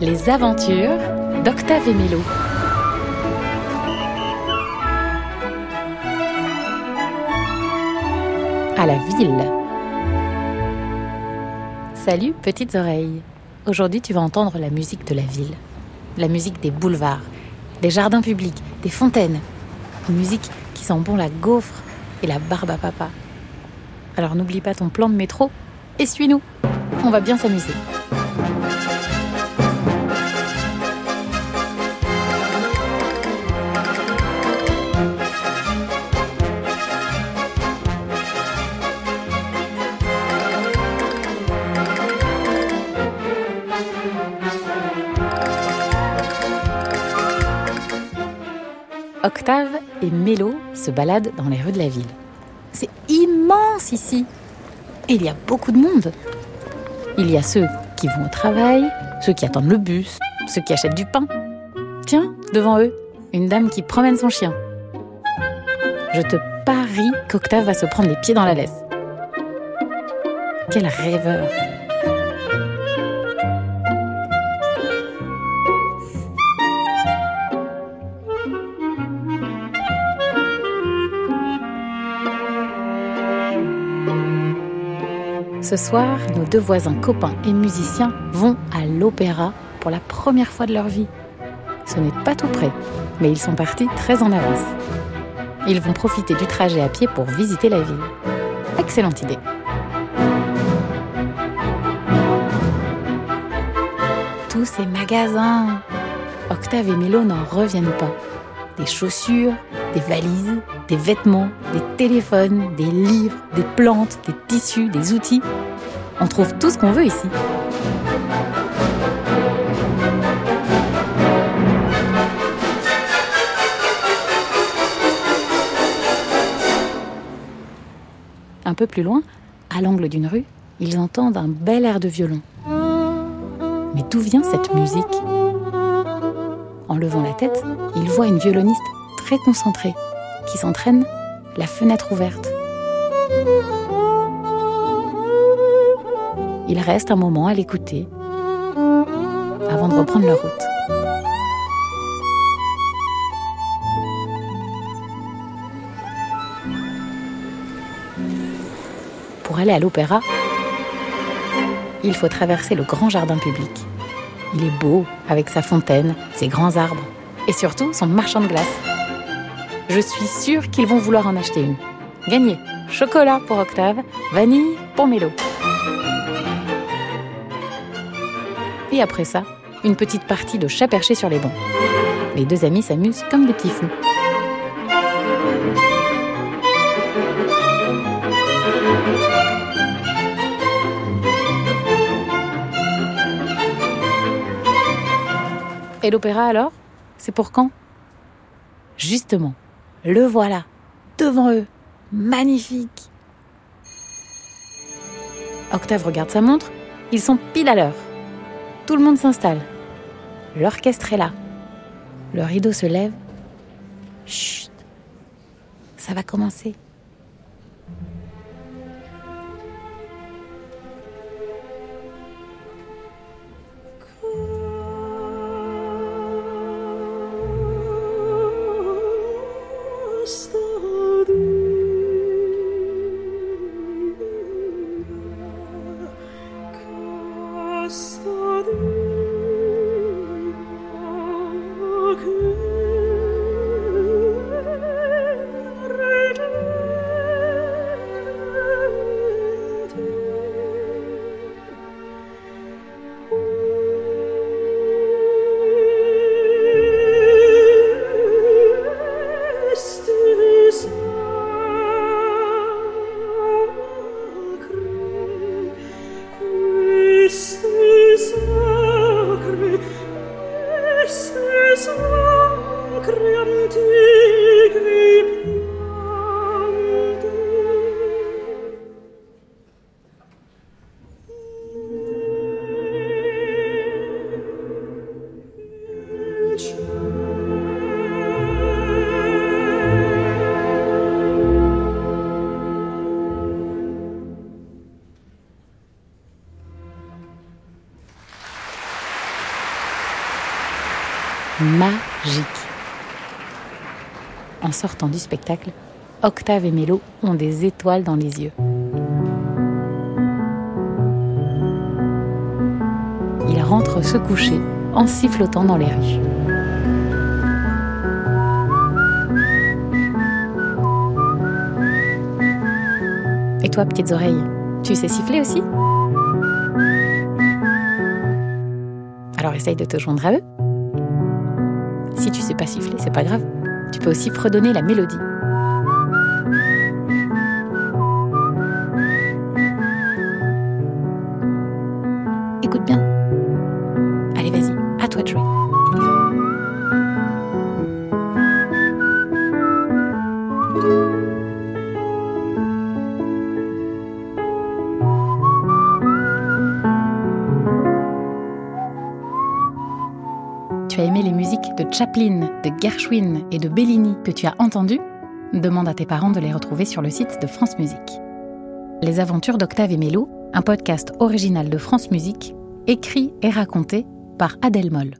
Les aventures d'Octave et. À la ville. Salut petites oreilles. Aujourd'hui tu vas entendre la musique de la ville. La musique des boulevards, des jardins publics, des fontaines. Une musique qui sent bon la gaufre et la barbe à papa. Alors n'oublie pas ton plan de métro et suis-nous. On va bien s'amuser. Octave et Mélo se baladent dans les rues de la ville. C'est immense ici. Et il y a beaucoup de monde. Il y a ceux qui vont au travail, ceux qui attendent le bus, ceux qui achètent du pain. Tiens, devant eux, une dame qui promène son chien. Je te parie qu'Octave va se prendre les pieds dans la laisse. Quel rêveur Ce soir, nos deux voisins copains et musiciens vont à l'opéra pour la première fois de leur vie. Ce n'est pas tout près, mais ils sont partis très en avance. Ils vont profiter du trajet à pied pour visiter la ville. Excellente idée. Tous ces magasins. Octave et Milo n'en reviennent pas. Des chaussures, des valises, des vêtements, des téléphones, des livres, des plantes, des tissus, des outils. On trouve tout ce qu'on veut ici. Un peu plus loin, à l'angle d'une rue, ils entendent un bel air de violon. Mais d'où vient cette musique? En levant la tête, ils voient une violoniste très concentrée qui s'entraîne, la fenêtre ouverte. Ils restent un moment à l'écouter avant de reprendre leur route. Pour aller à l'opéra, il faut traverser le grand jardin public. Il est beau avec sa fontaine, ses grands arbres et surtout son marchand de glace. Je suis sûre qu'ils vont vouloir en acheter une. Gagné. Chocolat pour Octave, vanille pour Mélo. Et après ça, une petite partie de chat perché sur les bancs. Les deux amis s'amusent comme des petits fous. Et l'opéra alors? C'est pour quand? Justement, le voilà, devant eux, magnifique. Octave regarde sa montre, ils sont pile à l'heure. Tout le monde s'installe. L'orchestre est là. Le rideau se lève. Chut, ça va commencer. Bye. magique. En sortant du spectacle, Octave et Mélo ont des étoiles dans les yeux. Ils rentrent se coucher en sifflotant dans les rues. Et toi, petites oreilles, tu sais siffler aussi? Alors essaye de te joindre à eux. Si tu sais pas siffler, c'est pas grave. Tu peux aussi fredonner la mélodie. Écoute bien. Allez, vas-y, à toi de jouer. Tu as aimé les musiques de Chaplin, de Gershwin et de Bellini que tu as entendues Demande à tes parents de les retrouver sur le site de France Musique. Les aventures d'Octave et Mélo, un podcast original de France Musique, écrit et raconté par Adèle Moll.